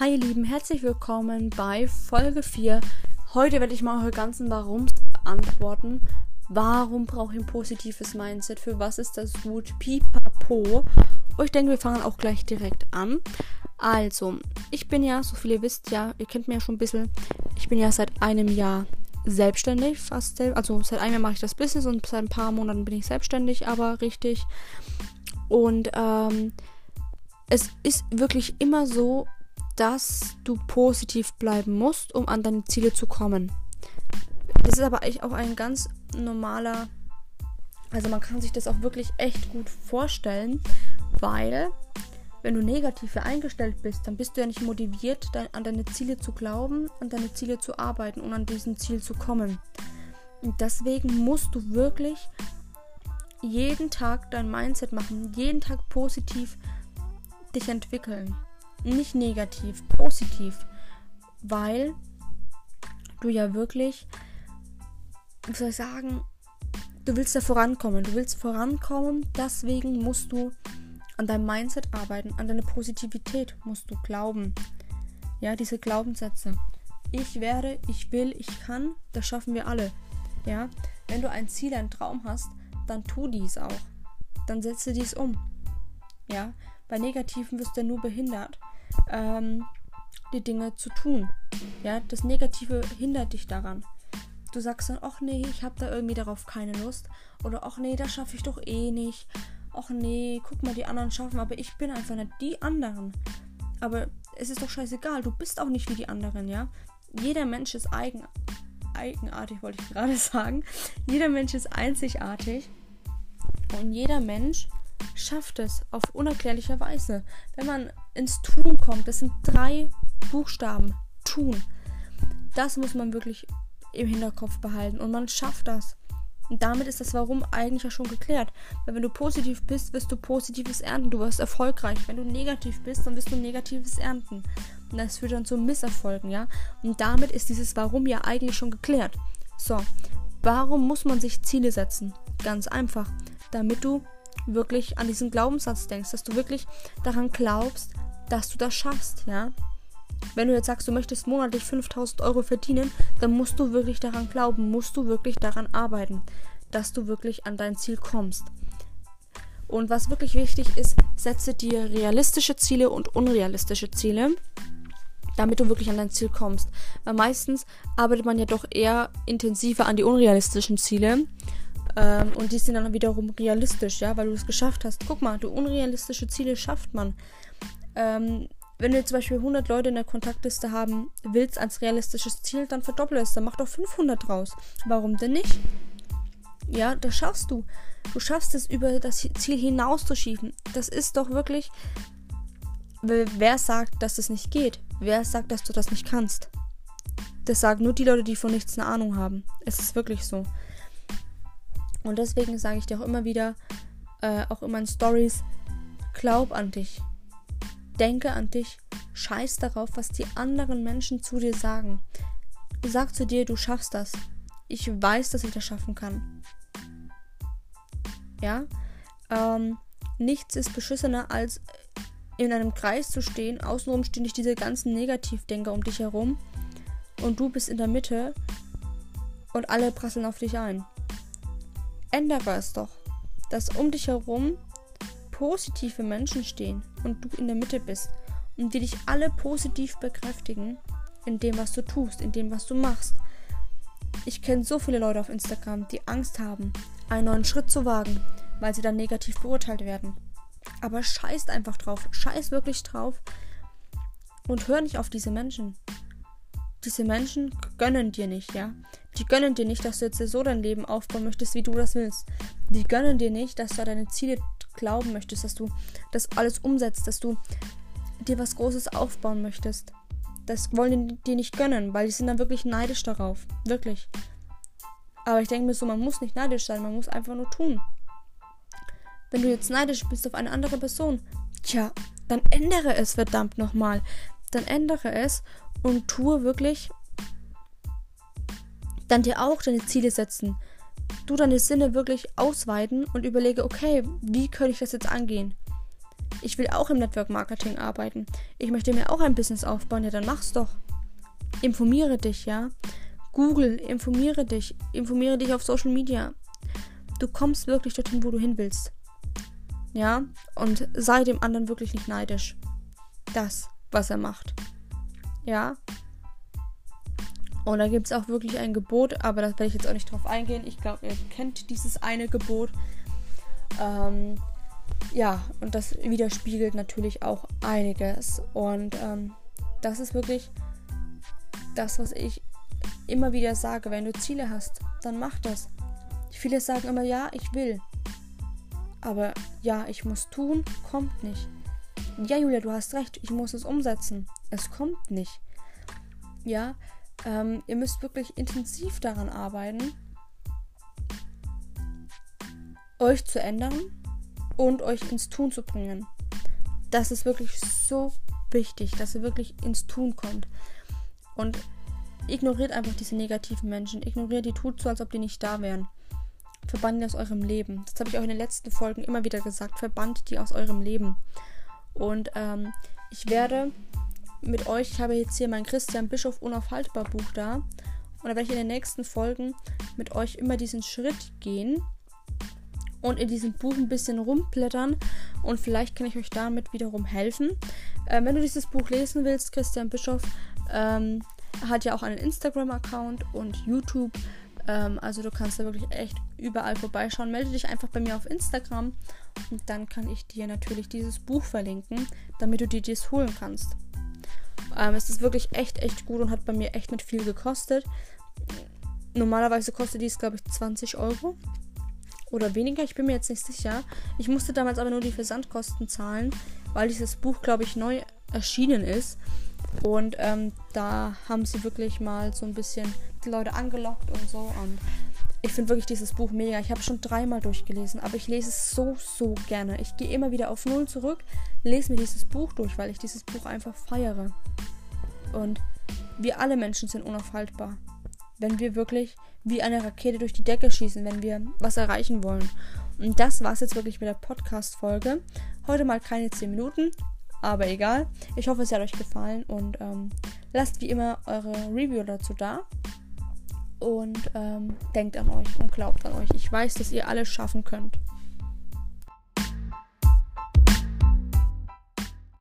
Hi ihr Lieben, herzlich willkommen bei Folge 4. Heute werde ich mal eure ganzen Warums beantworten. Warum brauche ich ein positives Mindset? Für was ist das gut? Pipapo. Und ich denke, wir fangen auch gleich direkt an. Also, ich bin ja, so viele wisst ja, ihr kennt mich ja schon ein bisschen, ich bin ja seit einem Jahr selbstständig, fast selbst. Also seit einem Jahr mache ich das Business und seit ein paar Monaten bin ich selbstständig, aber richtig. Und ähm, es ist wirklich immer so, dass du positiv bleiben musst, um an deine Ziele zu kommen. Das ist aber eigentlich auch ein ganz normaler, also man kann sich das auch wirklich echt gut vorstellen, weil wenn du negativ eingestellt bist, dann bist du ja nicht motiviert, an deine Ziele zu glauben, an deine Ziele zu arbeiten und an diesen Ziel zu kommen. Und deswegen musst du wirklich jeden Tag dein Mindset machen, jeden Tag positiv dich entwickeln. Nicht negativ, positiv. Weil du ja wirklich, wie soll ich sagen, du willst ja vorankommen. Du willst vorankommen, deswegen musst du an deinem Mindset arbeiten, an deine Positivität musst du glauben. Ja, diese Glaubenssätze. Ich werde, ich will, ich kann, das schaffen wir alle. Ja, wenn du ein Ziel, einen Traum hast, dann tu dies auch. Dann setze dies um. Ja, bei Negativen wirst du nur behindert, ähm, die Dinge zu tun. Ja, das Negative hindert dich daran. Du sagst dann, ach nee, ich habe da irgendwie darauf keine Lust. Oder ach nee, das schaffe ich doch eh nicht ach nee, guck mal, die anderen schaffen, aber ich bin einfach nicht die anderen. Aber es ist doch scheißegal, du bist auch nicht wie die anderen, ja? Jeder Mensch ist eigen, eigenartig, wollte ich gerade sagen. Jeder Mensch ist einzigartig und jeder Mensch schafft es auf unerklärliche Weise. Wenn man ins Tun kommt, das sind drei Buchstaben, tun. Das muss man wirklich im Hinterkopf behalten und man schafft das. Und damit ist das Warum eigentlich ja schon geklärt. Weil wenn du positiv bist, wirst du Positives ernten. Du wirst erfolgreich. Wenn du negativ bist, dann wirst du Negatives ernten. Und das führt dann zu Misserfolgen, ja. Und damit ist dieses Warum ja eigentlich schon geklärt. So, warum muss man sich Ziele setzen? Ganz einfach. Damit du wirklich an diesen Glaubenssatz denkst, dass du wirklich daran glaubst, dass du das schaffst, ja. Wenn du jetzt sagst, du möchtest monatlich 5000 Euro verdienen, dann musst du wirklich daran glauben, musst du wirklich daran arbeiten, dass du wirklich an dein Ziel kommst. Und was wirklich wichtig ist, setze dir realistische Ziele und unrealistische Ziele, damit du wirklich an dein Ziel kommst. Weil meistens arbeitet man ja doch eher intensiver an die unrealistischen Ziele. Ähm, und die sind dann wiederum realistisch, ja, weil du es geschafft hast. Guck mal, du unrealistische Ziele schafft man. Ähm, wenn du zum Beispiel 100 Leute in der Kontaktliste haben willst als realistisches Ziel, dann verdoppel es, dann mach doch 500 draus. Warum denn nicht? Ja, das schaffst du. Du schaffst es, über das Ziel hinauszuschieben. Das ist doch wirklich. Wer sagt, dass das nicht geht? Wer sagt, dass du das nicht kannst? Das sagen nur die Leute, die von nichts eine Ahnung haben. Es ist wirklich so. Und deswegen sage ich dir auch immer wieder, äh, auch immer in Stories, glaub an dich. Denke an dich. Scheiß darauf, was die anderen Menschen zu dir sagen. Sag zu dir, du schaffst das. Ich weiß, dass ich das schaffen kann. Ja? Ähm, nichts ist beschissener, als in einem Kreis zu stehen. Außenrum stehen nicht diese ganzen Negativdenker um dich herum. Und du bist in der Mitte. Und alle prasseln auf dich ein. Ändere es doch. Dass um dich herum positive Menschen stehen und du in der Mitte bist und die dich alle positiv bekräftigen in dem, was du tust, in dem, was du machst. Ich kenne so viele Leute auf Instagram, die Angst haben, einen neuen Schritt zu wagen, weil sie dann negativ beurteilt werden. Aber scheißt einfach drauf, scheiß wirklich drauf und hör nicht auf diese Menschen. Diese Menschen gönnen dir nicht, ja? Die gönnen dir nicht, dass du jetzt so dein Leben aufbauen möchtest, wie du das willst. Die gönnen dir nicht, dass du deine Ziele glauben möchtest, dass du das alles umsetzt, dass du dir was Großes aufbauen möchtest. Das wollen die nicht gönnen, weil die sind dann wirklich neidisch darauf. Wirklich. Aber ich denke mir so, man muss nicht neidisch sein, man muss einfach nur tun. Wenn du jetzt neidisch bist auf eine andere Person, tja, dann ändere es verdammt nochmal. Dann ändere es und tue wirklich dann dir auch deine Ziele setzen du deine Sinne wirklich ausweiten und überlege, okay, wie könnte ich das jetzt angehen? Ich will auch im Network Marketing arbeiten. Ich möchte mir auch ein Business aufbauen. Ja, dann mach's doch. Informiere dich, ja. Google, informiere dich. Informiere dich auf Social Media. Du kommst wirklich dorthin, wo du hin willst. Ja, und sei dem anderen wirklich nicht neidisch. Das, was er macht. Ja. Und da gibt es auch wirklich ein Gebot, aber da werde ich jetzt auch nicht drauf eingehen. Ich glaube, ihr kennt dieses eine Gebot. Ähm, ja, und das widerspiegelt natürlich auch einiges. Und ähm, das ist wirklich das, was ich immer wieder sage. Wenn du Ziele hast, dann mach das. Viele sagen immer, ja, ich will. Aber ja, ich muss tun, kommt nicht. Ja, Julia, du hast recht, ich muss es umsetzen. Es kommt nicht. Ja, ähm, ihr müsst wirklich intensiv daran arbeiten, euch zu ändern und euch ins Tun zu bringen. Das ist wirklich so wichtig, dass ihr wirklich ins Tun kommt. Und ignoriert einfach diese negativen Menschen. Ignoriert die, tut so, als ob die nicht da wären. Verbannt die aus eurem Leben. Das habe ich auch in den letzten Folgen immer wieder gesagt. Verbannt die aus eurem Leben. Und ähm, ich werde mit euch, ich habe jetzt hier mein Christian Bischof Unaufhaltbar Buch da. Und da werde ich in den nächsten Folgen mit euch immer diesen Schritt gehen und in diesem Buch ein bisschen rumblättern und vielleicht kann ich euch damit wiederum helfen. Äh, wenn du dieses Buch lesen willst, Christian Bischof ähm, hat ja auch einen Instagram-Account und YouTube. Ähm, also du kannst da wirklich echt überall vorbeischauen. Melde dich einfach bei mir auf Instagram und dann kann ich dir natürlich dieses Buch verlinken, damit du dir das holen kannst. Ähm, es ist wirklich echt, echt gut und hat bei mir echt nicht viel gekostet. Normalerweise kostet dies, glaube ich, 20 Euro oder weniger, ich bin mir jetzt nicht sicher. Ich musste damals aber nur die Versandkosten zahlen, weil dieses Buch, glaube ich, neu erschienen ist. Und ähm, da haben sie wirklich mal so ein bisschen die Leute angelockt und so. Und ich finde wirklich dieses Buch mega. Ich habe schon dreimal durchgelesen, aber ich lese es so, so gerne. Ich gehe immer wieder auf Null zurück, lese mir dieses Buch durch, weil ich dieses Buch einfach feiere. Und wir alle Menschen sind unaufhaltbar. Wenn wir wirklich wie eine Rakete durch die Decke schießen, wenn wir was erreichen wollen. Und das war es jetzt wirklich mit der Podcast-Folge. Heute mal keine 10 Minuten, aber egal. Ich hoffe, es hat euch gefallen und ähm, lasst wie immer eure Review dazu da. Und ähm, denkt an euch und glaubt an euch. Ich weiß, dass ihr alles schaffen könnt.